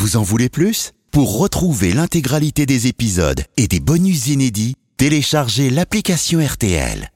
Vous en voulez plus? Pour retrouver l'intégralité des épisodes et des bonus inédits, téléchargez l'application RTL.